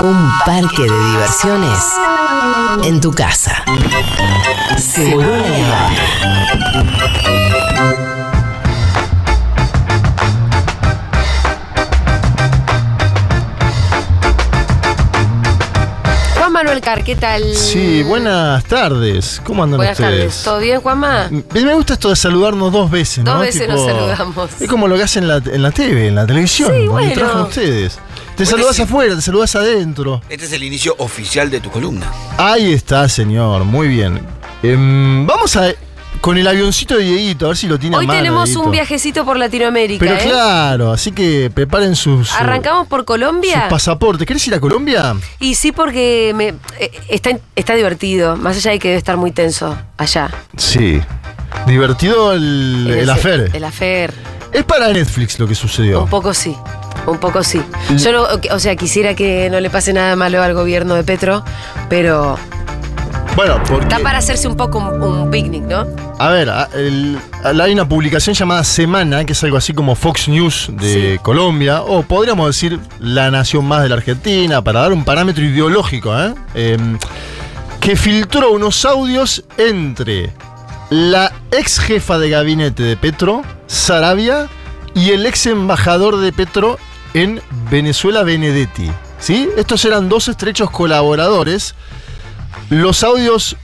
Un parque de diversiones en tu casa. Seguro. Juan Manuel Car, ¿qué tal? Sí, buenas tardes. ¿Cómo andan Buenas ustedes? tardes. ¿Todo bien, Juanma? Me me gusta esto de saludarnos dos veces, ¿no? Dos veces nos saludamos. Es como lo que hacen en la, en la TV, en la televisión, Sí, cuando bueno. trabajan ustedes. Te Bueno, saludás sí. afuera, te saludás adentro. Este es el inicio oficial de tu columna. Ahí está, señor. Muy bien. Em, vamos a con el avioncito de Dieguito, a ver si lo tiene a Hoy mano, tenemos Dieguito. un viajecito por Latinoamérica, Pero ¿eh? claro, así que preparen sus, sus Arrancamos por Colombia. pasaportes. ¿Querés ir a Colombia? Y sí, porque me, eh, está, está divertido, más allá de que debe estar muy tenso allá. Sí. Divertido el, el Ese- afer. El afer. Es para Netflix lo que sucedió. Un poco sí. Un poco sí. Yo no, o sea, quisiera que no le pase nada malo al gobierno de Petro, pero Bueno, porque. está para hacerse un poco un, un picnic, ¿no? A ver, el- hay una publicación llamada Semana, que es algo así como Fox News de Sí. Colombia, o podríamos decir la nación más de la Argentina, para dar un parámetro ideológico, ¿eh? Em, que filtró unos audios entre la ex jefa de gabinete de Petro, Sarabia, y el ex embajador de Petro en Venezuela, Benedetti. ¿Sí? Estos eran dos estrechos colaboradores. Los audios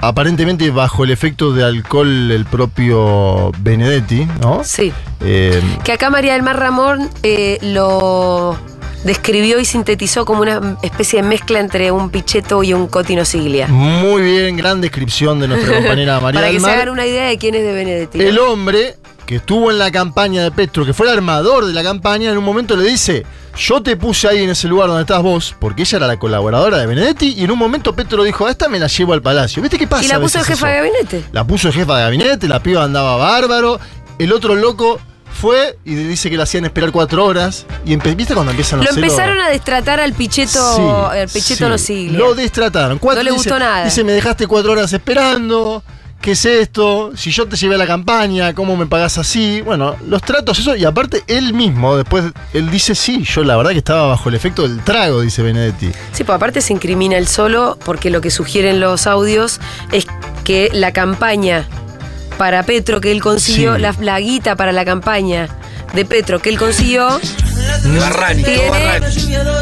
aparentemente bajo el efecto de alcohol el propio Benedetti, ¿no? Sí. Eh, Que acá María del Mar Ramón eh, lo describió y sintetizó como una especie de mezcla entre un picheto y un cotino siglia. muy bien, gran descripción de nuestra compañera María Para que se hagan una idea de quién es de Benedetti. El hombre que estuvo en la campaña de Petro, que fue el armador de la campaña, en un momento le dice, yo te puse ahí en ese lugar donde estás vos, porque ella era la colaboradora de Benedetti, y en un momento Petro dijo, a esta me la llevo al palacio. ¿Viste qué pasa? y la puso veces jefa de gabinete. La puso de jefa de gabinete, la piba andaba bárbaro. El otro loco fue y dice que la hacían esperar cuatro horas. Y ¿viste cuando empiezan los Lo empezaron a destratar al picheto, Sí, el picheto sí. no siglia. Lo destrataron. Cuatro- No le dice- gustó nada. Dice, me dejaste cuatro horas esperando. ¿Qué es esto? Si yo te llevé a la campaña, ¿cómo me pagás así? Bueno, los tratos, eso. Y aparte, él mismo, después, él dice, sí, yo la verdad que estaba bajo el efecto del trago, dice Benedetti. Sí, pues aparte se incrimina él solo porque lo que sugieren los audios es que la campaña para Petro que él consiguió, Sí. la, la guita para la campaña de Petro que él consiguió, Barrani,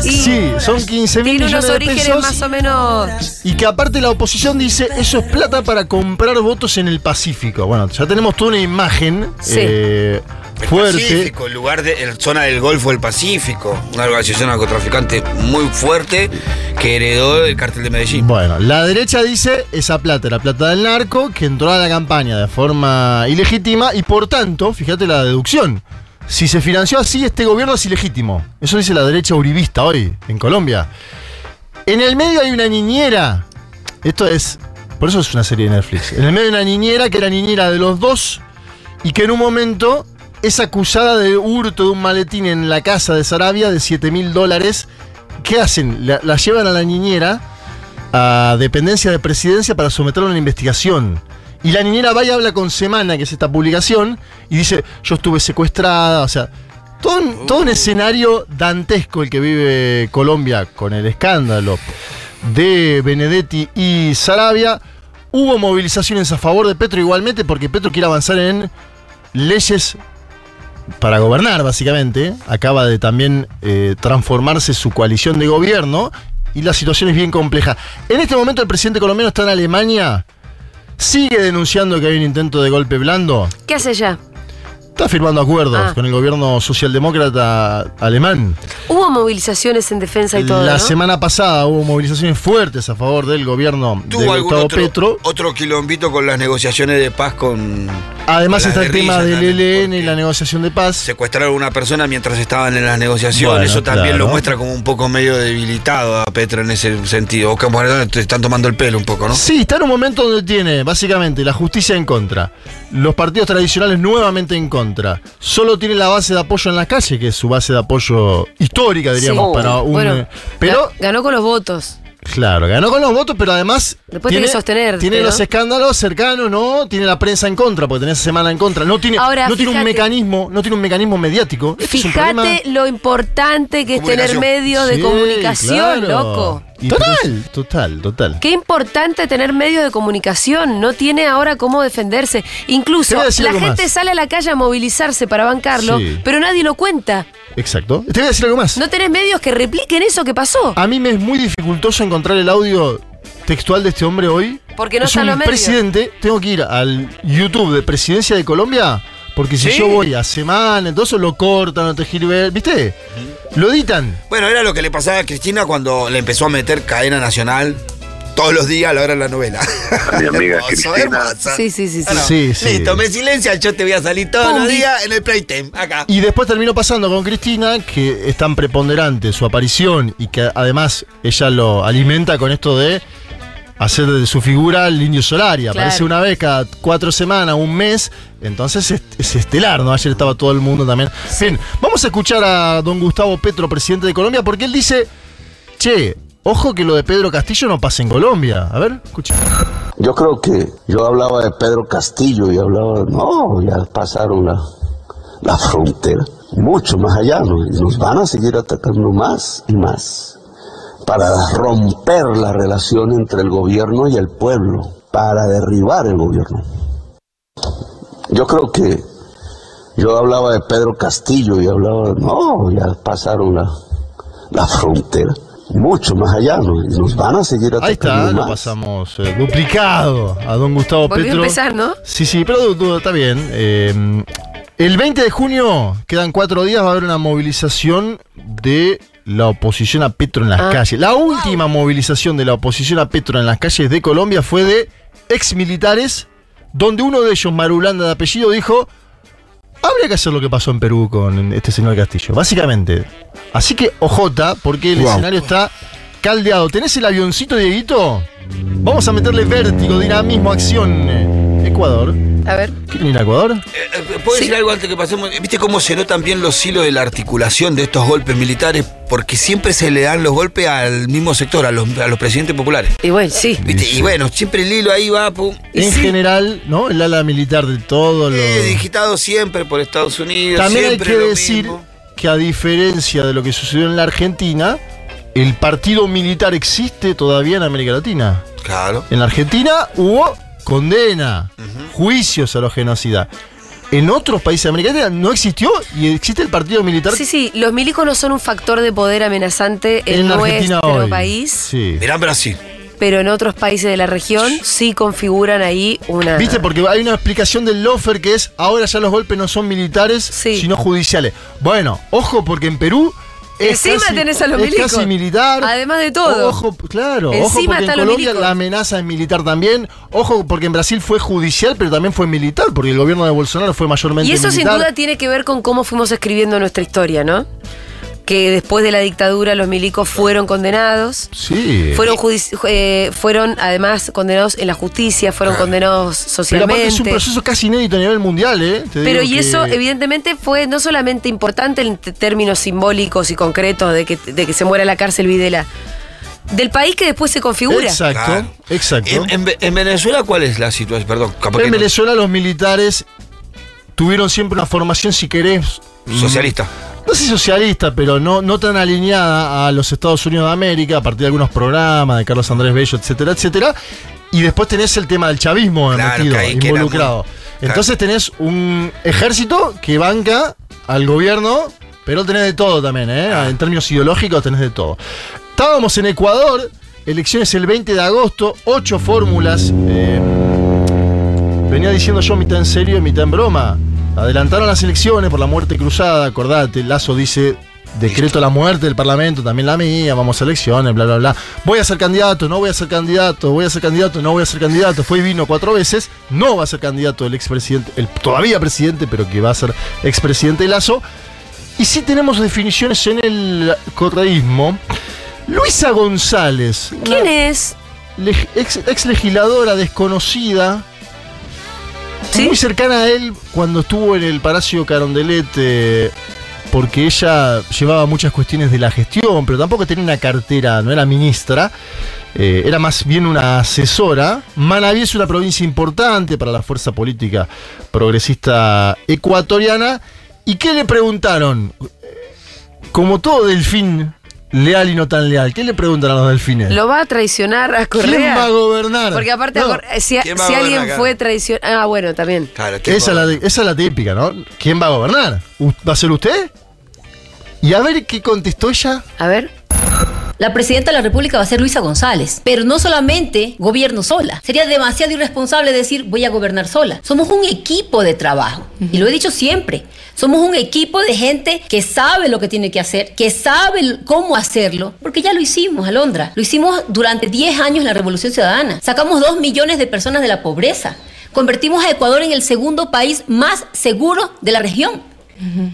Sí, son 15 mil tiene millones unos de orígenes pesos. más o menos... Y que aparte la oposición dice, eso es plata para comprar votos en el Pacífico. Bueno, ya tenemos toda una imagen Sí. eh, El fuerte. Pacífico, el lugar de la zona del Golfo del Pacífico, una organización narcotraficante muy fuerte que heredó el cártel de Medellín. Bueno, la derecha dice, esa plata era plata del narco, que entró a la campaña de forma ilegítima y por tanto, fíjate la deducción, si se financió así, este gobierno es ilegítimo. Eso dice la derecha uribista hoy, en Colombia. En el medio hay una niñera. Esto es. Por eso es una serie de Netflix. En el medio hay una niñera que era niñera de los dos y que en un momento es acusada de hurto de un maletín en la casa de Sarabia de 7 mil dólares. ¿Qué hacen? La, la llevan a la niñera a dependencia de presidencia para someterla a una investigación. Y la niñera va y habla con Semana, que es esta publicación, y dice, yo estuve secuestrada, o sea, todo un, todo un escenario dantesco el que vive Colombia con el escándalo de Benedetti y Sarabia. Hubo movilizaciones a favor de Petro igualmente porque Petro quiere avanzar en leyes para gobernar, básicamente. Acaba de también eh, transformarse su coalición de gobierno y la situación es bien compleja. En este momento el presidente colombiano está en Alemania. Sigue denunciando que hay un intento de golpe blando. ¿Qué hace ya? Está firmando acuerdos Ah. con el gobierno socialdemócrata alemán. Hubo movilizaciones en defensa y todo, La ¿no? semana pasada hubo movilizaciones fuertes a favor del gobierno de Tuvo algún Gustavo otro, Petro. otro quilombito con las negociaciones de paz con. Además con está el tema del ELN y porque la negociación de paz. Secuestraron a una persona mientras estaban en las negociaciones. Bueno, Eso también claro. lo muestra como un poco medio debilitado a Petro en ese sentido. O te están tomando el pelo un poco, ¿no? Sí, está en un momento donde tiene básicamente la justicia en contra, los partidos tradicionales nuevamente en contra. Solo tiene la base de apoyo en la calle, que es su base de apoyo histórica, diríamos, Sí. para un. Bueno, pero ga- ganó con los votos. Claro, ganó con los votos, pero además. Después tiene que sostenerte, Tiene ¿no? los escándalos cercanos, ¿no? Tiene la prensa en contra, porque tenés esa semana en contra. No tiene, Ahora, no tiene un mecanismo, no tiene un mecanismo mediático. Este es un problema- Fíjate lo importante que es tener medios de comunicación, claro. loco. Y Total. pero- Total, total. Qué importante tener medios de comunicación. No tiene ahora cómo defenderse. Incluso la gente más. sale a la calle a movilizarse para bancarlo, Sí. pero nadie lo cuenta. Exacto. Te voy a decir algo más. No tenés medios que repliquen eso que pasó. A mí me es muy dificultoso encontrar el audio textual de este hombre hoy. Porque no es están un los medios. presidente. Tengo que ir al YouTube de Presidencia de Colombia. Porque si Sí. yo voy a semana, entonces lo cortan, no te ¿viste? Lo editan. Bueno, era lo que le pasaba a Cristina cuando le empezó a meter cadena nacional todos los días a la hora de la novela. Mi amiga Hermoso, Cristina. hermoso. Sí, sí, sí, sí. No. Sí, sí. Listo, me silencia, yo te voy a salir todos Pum, los días en el playtime, acá. Y después terminó pasando con Cristina, que es tan preponderante su aparición y que además ella lo alimenta con esto de hacer de su figura el indio Solari. Aparece Claro. una vez cada cuatro semanas, un mes. Entonces es, es estelar, ¿no? Ayer estaba todo el mundo también. Bien, vamos a escuchar a don Gustavo Petro, presidente de Colombia, porque él dice, che, ojo que lo de Pedro Castillo no pasa en Colombia. A ver, escucha. Yo creo que yo hablaba de Pedro Castillo y hablaba, no, ya pasaron la, la frontera, mucho más allá, ¿no? y nos van a seguir atacando más y más para romper la relación entre el gobierno y el pueblo, para derribar el gobierno. Yo creo que yo hablaba de Pedro Castillo y hablaba, no, ya pasaron la, la frontera, mucho más allá, ¿no? y nos van a seguir atacando Ahí está, lo pasamos eh, duplicado a don Gustavo Volvió a Petro. empezar, ¿no? Sí, sí, pero está bien. Eh, el 20 de junio, quedan cuatro días, va a haber una movilización de la oposición a Petro en las Ah. calles. La última movilización de la oposición a Petro en las calles de Colombia fue de ex militares, donde uno de ellos, Marulanda de apellido, dijo. Habría que hacer lo que pasó en Perú con este señor Castillo, básicamente. Así que, ojota, porque el Wow. escenario está caldeado. ¿Tenés el avioncito, Dieguito? Vamos a meterle vértigo, dinamismo, acción. Eh, Ecuador. A ver. ¿Quieren ir a Ecuador? Eh, eh, ¿Puedo decir algo antes que pasemos? ¿Viste cómo se notan bien los hilos de la articulación de estos golpes militares? Porque siempre se le dan los golpes al mismo sector, a los, a los presidentes populares. Y bueno, sí. ¿Viste? Y bueno, siempre el hilo ahí va, pum. En sí. general, ¿no? El ala militar de todo lo. Eh, digitado siempre por Estados Unidos. También hay que lo decir mismo. que a diferencia de lo que sucedió en la Argentina, el partido militar existe todavía en América Latina. Claro. En la Argentina hubo condena, juicios a los genocidas. En otros países de América Latina no existió y existe el partido militar Sí, sí, los milicos no son un factor de poder amenazante en, nuestro hoy. país, Sí. Mirá Brasil. pero en otros países de la región sí configuran ahí una... ¿Viste? Porque hay una explicación del Lofer que es ahora ya los golpes no son militares, Sí. sino judiciales. Bueno, ojo, porque en Perú. Es Encima casi, tenés a los es milicos. casi militar. Además de todo. Ojo, claro. ojo Encima porque en Colombia milicos. la amenaza es militar también. Ojo, porque en Brasil fue judicial, pero también fue militar, porque el gobierno de Bolsonaro fue mayormente Y eso sin militar. duda tiene que ver con cómo fuimos escribiendo nuestra historia, ¿no? Que después de la dictadura los milicos fueron condenados. Sí. Fueron, eh, fueron además condenados en la justicia, fueron condenados pero socialmente. aparte es un proceso casi inédito a nivel mundial, ¿eh? Te Pero y que- eso evidentemente fue no solamente importante en términos simbólicos y concretos de que, de que se muera la cárcel Videla, del país que después se configura. Exacto, Claro. exacto. En, en Ve- en Venezuela, ¿cuál es la situación? Perdón, capaz que en no. Venezuela los militares tuvieron siempre una formación, si querés, Socialista. no sé socialista, pero no, no tan alineada a los Estados Unidos de América, a partir de algunos programas de Carlos Andrés Bello, etcétera, etcétera. Y después tenés el tema del chavismo Claro, metido, que que involucrado. muy- Entonces tenés un ejército que banca al gobierno, pero tenés de todo también, ¿eh? Ah. En términos ideológicos tenés de todo. Estábamos en Ecuador, elecciones el 20 de agosto, ocho fórmulas. eh, venía diciendo yo mitad en serio y mitad en broma. Adelantaron las elecciones por la muerte cruzada, acordate, Lazo dice, decreto la muerte del Parlamento, también la mía, vamos a elecciones, bla, bla, bla. Voy a ser candidato, no voy a ser candidato, voy a ser candidato, no voy a ser candidato. Fue y vino cuatro veces, no va a ser candidato el expresidente, el todavía presidente, pero que va a ser expresidente Lazo. Y sí tenemos definiciones en el correísmo. Luisa González, ¿Quién es? ex, ex legisladora desconocida, ¿Sí? muy cercana a él cuando estuvo en el Palacio Carondelet eh, porque ella llevaba muchas cuestiones de la gestión, pero tampoco tenía una cartera, no era ministra, eh, era más bien una asesora. Manabí es una provincia importante para la fuerza política progresista ecuatoriana. ¿Y qué le preguntaron? Como todo delfín leal y no tan leal, ¿qué le preguntan a los delfines? ¿Lo va a traicionar a Correa? ¿Quién va a gobernar? Porque aparte, No, Cor- si, ¿Quién va a si gobernar alguien acá? fue traicionado. Ah, bueno, también. Claro, ¿qué esa, es la, de- esa es la típica, ¿no? ¿Quién va a gobernar? ¿U- ¿Va a ser usted? Y a ver qué contestó ella. A ver. La presidenta de la República va a ser Luisa González, pero no solamente gobierno sola. Sería demasiado irresponsable decir voy a gobernar sola. Somos un equipo de trabajo y lo he dicho siempre. Somos un equipo de gente que sabe lo que tiene que hacer, que sabe cómo hacerlo, porque ya lo hicimos, Alondra. Lo hicimos durante 10 años la Revolución Ciudadana. Sacamos 2 millones de personas de la pobreza. Convertimos a Ecuador en el segundo país más seguro de la región.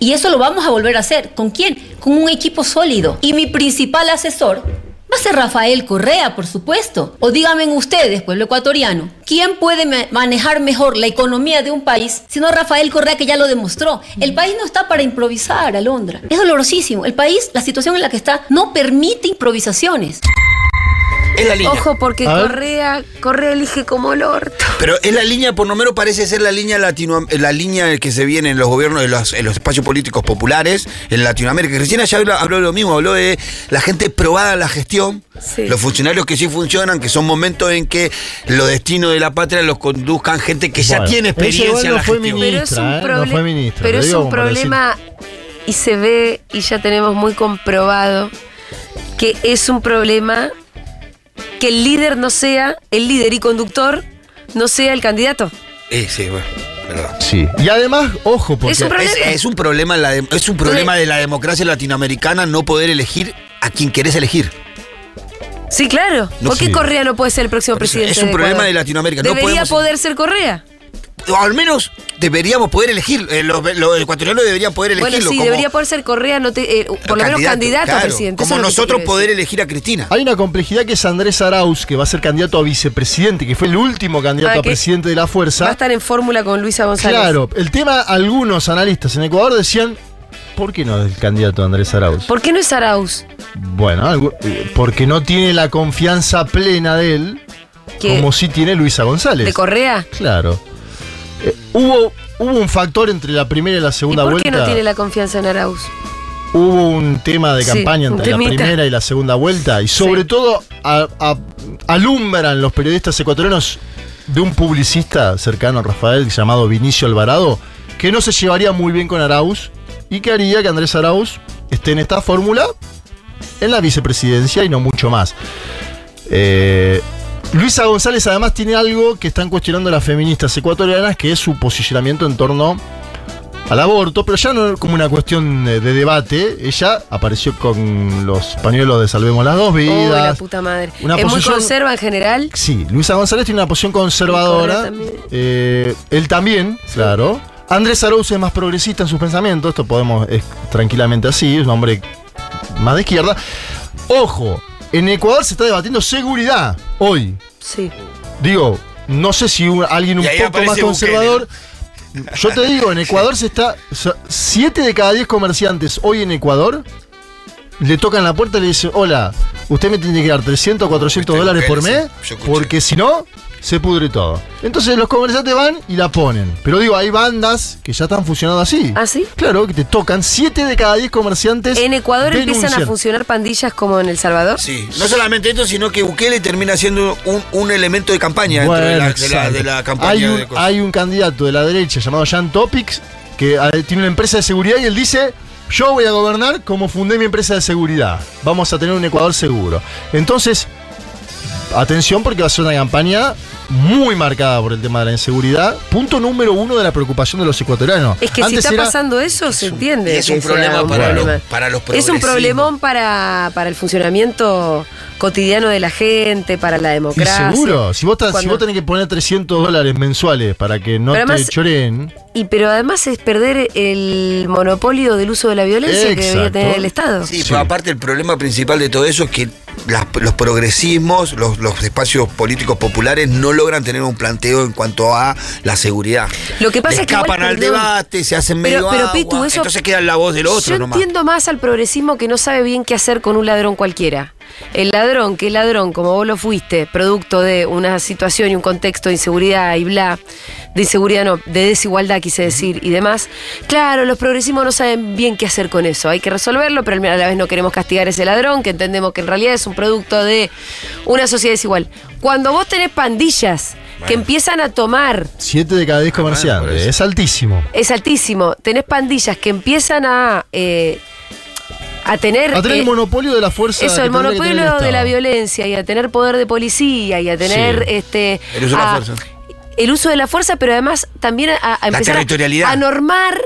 Y eso lo vamos a volver a hacer. ¿Con quién? Con un equipo sólido. Y mi principal asesor va a ser Rafael Correa, por supuesto. O díganme ustedes, pueblo ecuatoriano, ¿quién puede ma- manejar mejor la economía de un país sino Rafael Correa, que ya lo demostró? El país no está para improvisar, Alondra. Es dolorosísimo. El país, la situación en la que está, no permite improvisaciones. Es la línea. Ojo, porque. Correa, Correa elige como el orto. Pero es la línea, por lo menos parece ser la línea latino, la línea que se viene en los gobiernos, en los, en los espacios políticos populares en Latinoamérica. Cristina ya habló, habló de lo mismo, habló de la gente probada en la gestión, Sí. los funcionarios que sí funcionan, que son momentos en que los destinos de la patria los conduzcan gente que ya tiene experiencia igual en no la fue gestión. ministra. Pero es un, ¿eh? No proble- fue ministra, pero lo es digo un como para problema y se ve y ya tenemos muy comprobado que es un problema que el líder no sea el líder y conductor no sea el candidato. Eh, sí, bueno. Sí. Y además, ojo, porque. Es un problema. Es, es un problema la de- es un problema de la democracia latinoamericana no poder elegir a quien querés elegir. Sí, claro. No, ¿Por qué sí. Correa no puede ser el próximo presidente? es un problema Ecuador? de Latinoamérica, no Debería podemos- poder ser Correa. O al menos deberíamos poder elegir. eh, los, los ecuatorianos deberían poder Bueno, elegirlo. sí, como- debería poder ser Correa, no te- eh, por lo menos candidato a presidente. Como nosotros poder elegir a Cristina. Hay una complejidad que es Andrés Arauz, que va a ser candidato a vicepresidente, que fue el último candidato Ah, a presidente de la Va a fuerza. estar en fórmula con Luisa González. Claro, el tema, algunos analistas en Ecuador decían, ¿por qué no es el candidato Andrés Arauz? ¿Por qué no es Arauz? Bueno, eh, porque no tiene la confianza plena de él, ¿Qué? como sí tiene Luisa González. ¿De Correa? Claro. Hubo, hubo un factor entre la primera y la ¿Y segunda por vuelta. qué no tiene la confianza en Arauz? Hubo un tema de campaña entre la primera y la segunda vuelta y sobre Sí. todo a- a- alumbran los periodistas ecuatorianos de un publicista cercano a Rafael llamado Vinicio Alvarado que no se llevaría muy bien con Arauz y que haría que Andrés Arauz esté en esta fórmula en la vicepresidencia y no mucho más. Eh, Luisa González además tiene algo que están cuestionando las feministas ecuatorianas, que es su posicionamiento en torno al aborto, pero ya no como una cuestión de, de debate. Ella apareció con los pañuelos de Salvemos las dos Oh, la vidas. puta madre. Una es muy posición- conserva en general. Sí, Luisa González tiene una posición conservadora. también. Eh, él también, claro. Andrés Arauz es más progresista en sus pensamientos, esto podemos es tranquilamente así, es un hombre más de izquierda. Ojo, en Ecuador se está debatiendo seguridad hoy. Sí. Digo, no sé si un- alguien un poco más conservador. Yo te digo, en Ecuador se está. 7 de cada 10 comerciantes hoy en Ecuador le tocan la puerta y le dicen: Hola, usted me tiene que dar 300 o 400 Viste, dólares por mes, porque si no, se pudre todo. Entonces los comerciantes van y la ponen. Pero digo, hay bandas que ya están funcionando así. ¿Ah, sí? Claro, que te tocan 7 de cada 10 comerciantes. ¿En Ecuador empiezan a funcionar pandillas como en El Salvador? Sí, no solamente esto, sino que Bukele termina siendo un, un elemento de campaña dentro de, Bueno, la, de la- exacto. de la campaña. Hay un, de hay un candidato de la derecha llamado Jan Topics que eh, tiene una empresa de seguridad y él dice, yo voy a gobernar como fundé mi empresa de seguridad. Vamos a tener un Ecuador seguro. Entonces, atención porque va a ser una campaña muy marcada por el tema de la inseguridad. Punto número uno de la preocupación de los ecuatorianos. Es que Antes si está era- pasando eso, se entiende. es un problema un para problema. los- para los Es un problemón para, para el funcionamiento cotidiano de la gente, para la Y democracia. seguro, si vos, si tenés que poner 300 dólares mensuales para que no Pero te además- choreen, Y pero además es perder el monopolio del uso de la violencia que debería tener el Estado. Sí, Sí. pero aparte el problema principal de todo eso es que las- los progresismos, los, los espacios políticos populares no logran tener un planteo en cuanto a la seguridad. Lo que pasa Le es que igual, escapan al perdón. debate, se hacen medio Pero, pero agua, Pitu, eso. entonces queda la voz del otro Yo nomás. entiendo más al progresismo que no sabe bien qué hacer con un ladrón cualquiera. El ladrón, que es ladrón, como vos lo fuiste, producto de una situación y un contexto de inseguridad y bla, de inseguridad no, de desigualdad quise decir y demás. Claro, los progresismos no saben bien qué hacer con eso. Hay que resolverlo, pero a la vez no queremos castigar a ese ladrón, que entendemos que en realidad es un producto de una sociedad desigual. Cuando vos tenés pandillas que empiezan a tomar 7 de cada 10 por comerciantes. eso. es altísimo. es altísimo. Tenés pandillas que empiezan a, eh, a tener. A tener eh, el monopolio de la fuerza. eso, el monopolio el de la violencia y a tener poder de policía y a tener Sí. este. El uso de la fuerza. El uso de la fuerza, pero además también a, a empezar a- territorialidad. a normar.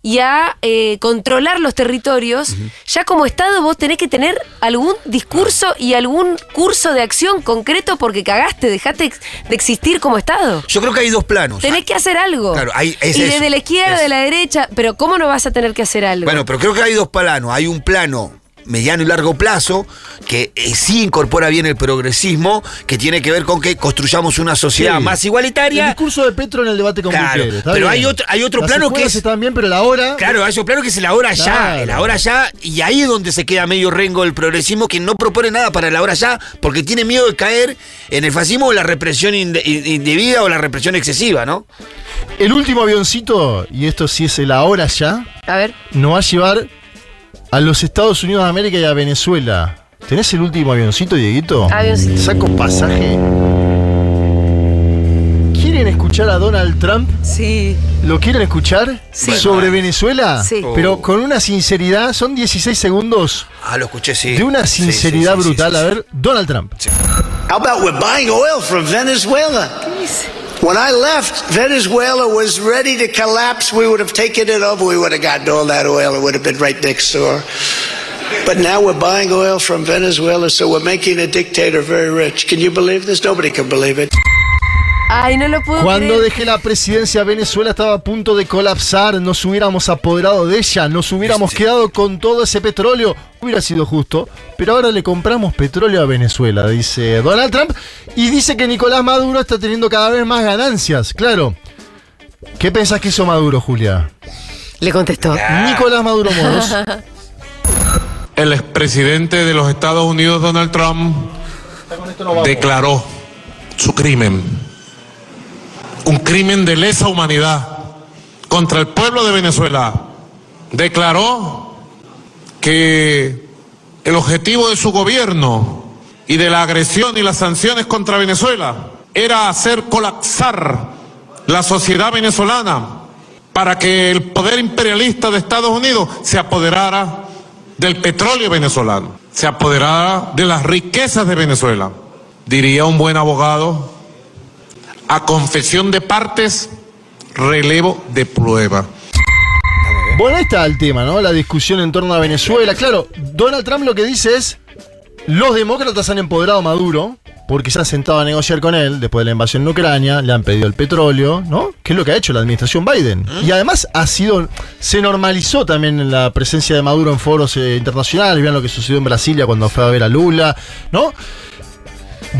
Y a eh, controlar los territorios, ya como Estado vos tenés que tener algún discurso y algún curso de acción concreto porque cagaste, dejaste de existir como Estado. Yo creo que hay dos planos. Tenés que hacer algo. Claro, hay- es y eso, desde la izquierda, es- de la derecha, pero ¿cómo no vas a tener que hacer algo? Bueno, pero creo que hay dos planos. Hay un plano mediano y largo plazo que eh, sí incorpora bien el progresismo, que tiene que ver con que construyamos una sociedad Sí. más El igualitaria. discurso de Petro en el debate con Claro, pero bien. hay otro- hay otro Las plano que es- están bien, pero la hora. Claro, hay otro plano que es el ahora ya, Claro. el ahora ya, y ahí es donde se queda medio rengo el progresismo que no propone nada para el ahora ya, porque tiene miedo de caer en el fascismo o la represión inde- indebida o la represión excesiva, ¿no? El último avioncito, y esto sí es el ahora ya, A ver. nos va a llevar a los Estados Unidos de América y a Venezuela. ¿Tenés el último avioncito, Dieguito? Avioncito. Saco pasaje. ¿Quieren escuchar a Donald Trump? Sí. ¿Lo quieren escuchar? Sí. ¿Sobre Venezuela? Sí. Pero con una sinceridad, son 16 segundos Ah, lo escuché, sí. de una sí, sinceridad sí, sí, brutal. sí, A sí. ver, Donald Trump. How about we're buying oil from Venezuela? When I left, Venezuela was ready to collapse. We would have taken it over. We would have gotten all that oil. It would have been right next door. But now we're buying oil from Venezuela, so we're making a dictator very rich. Can you believe this? Nobody can believe it. Ay, no lo puedo Cuando creer. dejé la presidencia, Venezuela estaba a punto de colapsar. Nos hubiéramos apoderado de ella, nos hubiéramos Este. quedado con todo ese petróleo. Hubiera sido justo. Pero ahora le compramos petróleo a Venezuela, dice Donald Trump. Y dice que Nicolás Maduro está teniendo cada vez más ganancias. Claro. ¿Qué pensás que hizo Maduro, Julia? Le contestó. Nicolás Maduro Moros. El expresidente de los Estados Unidos, Donald Trump, declaró su crimen. Un crimen de lesa humanidad contra el pueblo de Venezuela. Declaró que el objetivo de su gobierno y de la agresión y las sanciones contra Venezuela era hacer colapsar la sociedad venezolana para que el poder imperialista de Estados Unidos se apoderara del petróleo venezolano, se apoderara de las riquezas de Venezuela. Diría un buen abogado, a confesión de partes, relevo de prueba. Bueno, ahí está el tema, ¿no? La discusión en torno a Venezuela. Claro, Donald Trump lo que dice es, los demócratas han empoderado a Maduro porque se han sentado a negociar con él después de la invasión en Ucrania, le han pedido el petróleo, ¿no? Que es lo que ha hecho la administración Biden. Y además ha sido, se normalizó también la presencia de Maduro en foros eh, internacionales, vean lo que sucedió en Brasilia cuando fue a ver a Lula, ¿no?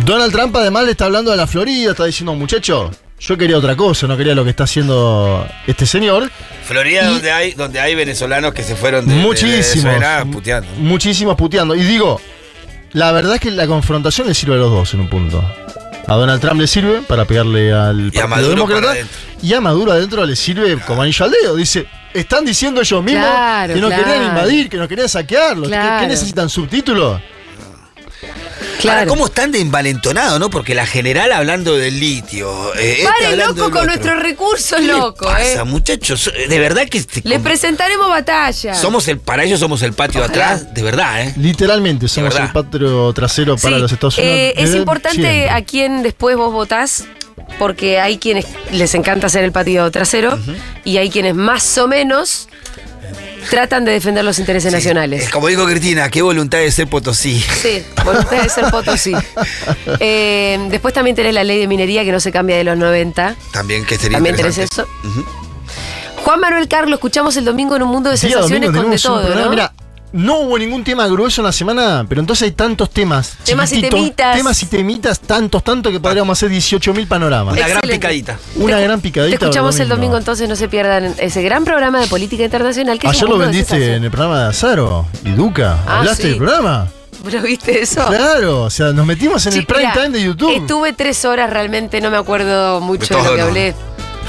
Donald Trump además le está hablando de la Florida, está diciendo, muchacho, yo quería otra cosa, no quería lo que está haciendo este señor. Florida, Y- donde hay donde hay venezolanos que se fueron de, de Muchísimos. Venezuela puteando. Muchísimos puteando. Y digo, la verdad es que la confrontación le sirve a los dos en un punto. A Donald Trump le sirve para pegarle al Y a Partido Maduro. Y a Maduro adentro le sirve como anillo al dedo. Dice, están diciendo ellos mismos Claro, que nos claro. querían invadir, que nos querían saquear. ¿Qué- Claro. ¿Qué, necesitan? ¿Subtítulos? Claro. Ahora, ¿cómo están de envalentonados, no? Porque la general hablando del litio. eh, este Pare, loco, con nuestros recursos, ¿Qué le loco, pasa, eh. muchachos? De verdad que este- Le como- presentaremos batalla. somos el para ellos somos el patio de Ojalá. atrás, de verdad, ¿eh? Literalmente, somos verdad. el patrio trasero para Sí, los Estados Unidos. eh, es desde importante siempre. a quién después vos votás, porque hay quienes les encanta hacer el partido trasero y hay quienes más o menos tratan de defender los intereses nacionales. Es como dijo Cristina, qué voluntad de ser Potosí. Sí, voluntad de ser Potosí. Eh, después también tenés la ley de minería que no se cambia de los 90. También que sería También tenés eso. Juan Manuel Carlos, escuchamos el domingo en un mundo de Día sensaciones domingo con de un todo. ¿no? Mira, no hubo ningún tema grueso en la semana, pero entonces hay tantos temas. Temas y temitas. Temas y temitas, tantos, tantos que podríamos hacer 18.000 panoramas. Una gran picadita. Una Te- gran picadita. Te escuchamos el domingo, entonces no se pierdan ese gran programa de política internacional que Ayer lo vendiste en el programa de Azaro y Duca. Ah, ¿Hablaste sí. del programa? ¿Lo viste eso? Claro, o sea, nos metimos en Sí, el prime time de YouTube. Estuve tres horas realmente, no me acuerdo mucho De de, lo que ¿no? hablé.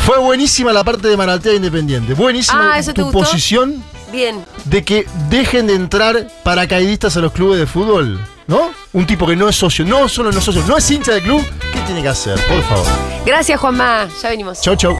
Fue buenísima la parte de Maratea Independiente. Buenísima Ah, ¿eso te tu gustó? posición Bien. de que dejen de entrar paracaidistas a los clubes de fútbol. ¿No? Un tipo que no es socio, no solo no es socio, no es hincha del club. ¿Qué tiene que hacer? Por favor. Gracias, Juanma. Ya venimos. Chau, chau.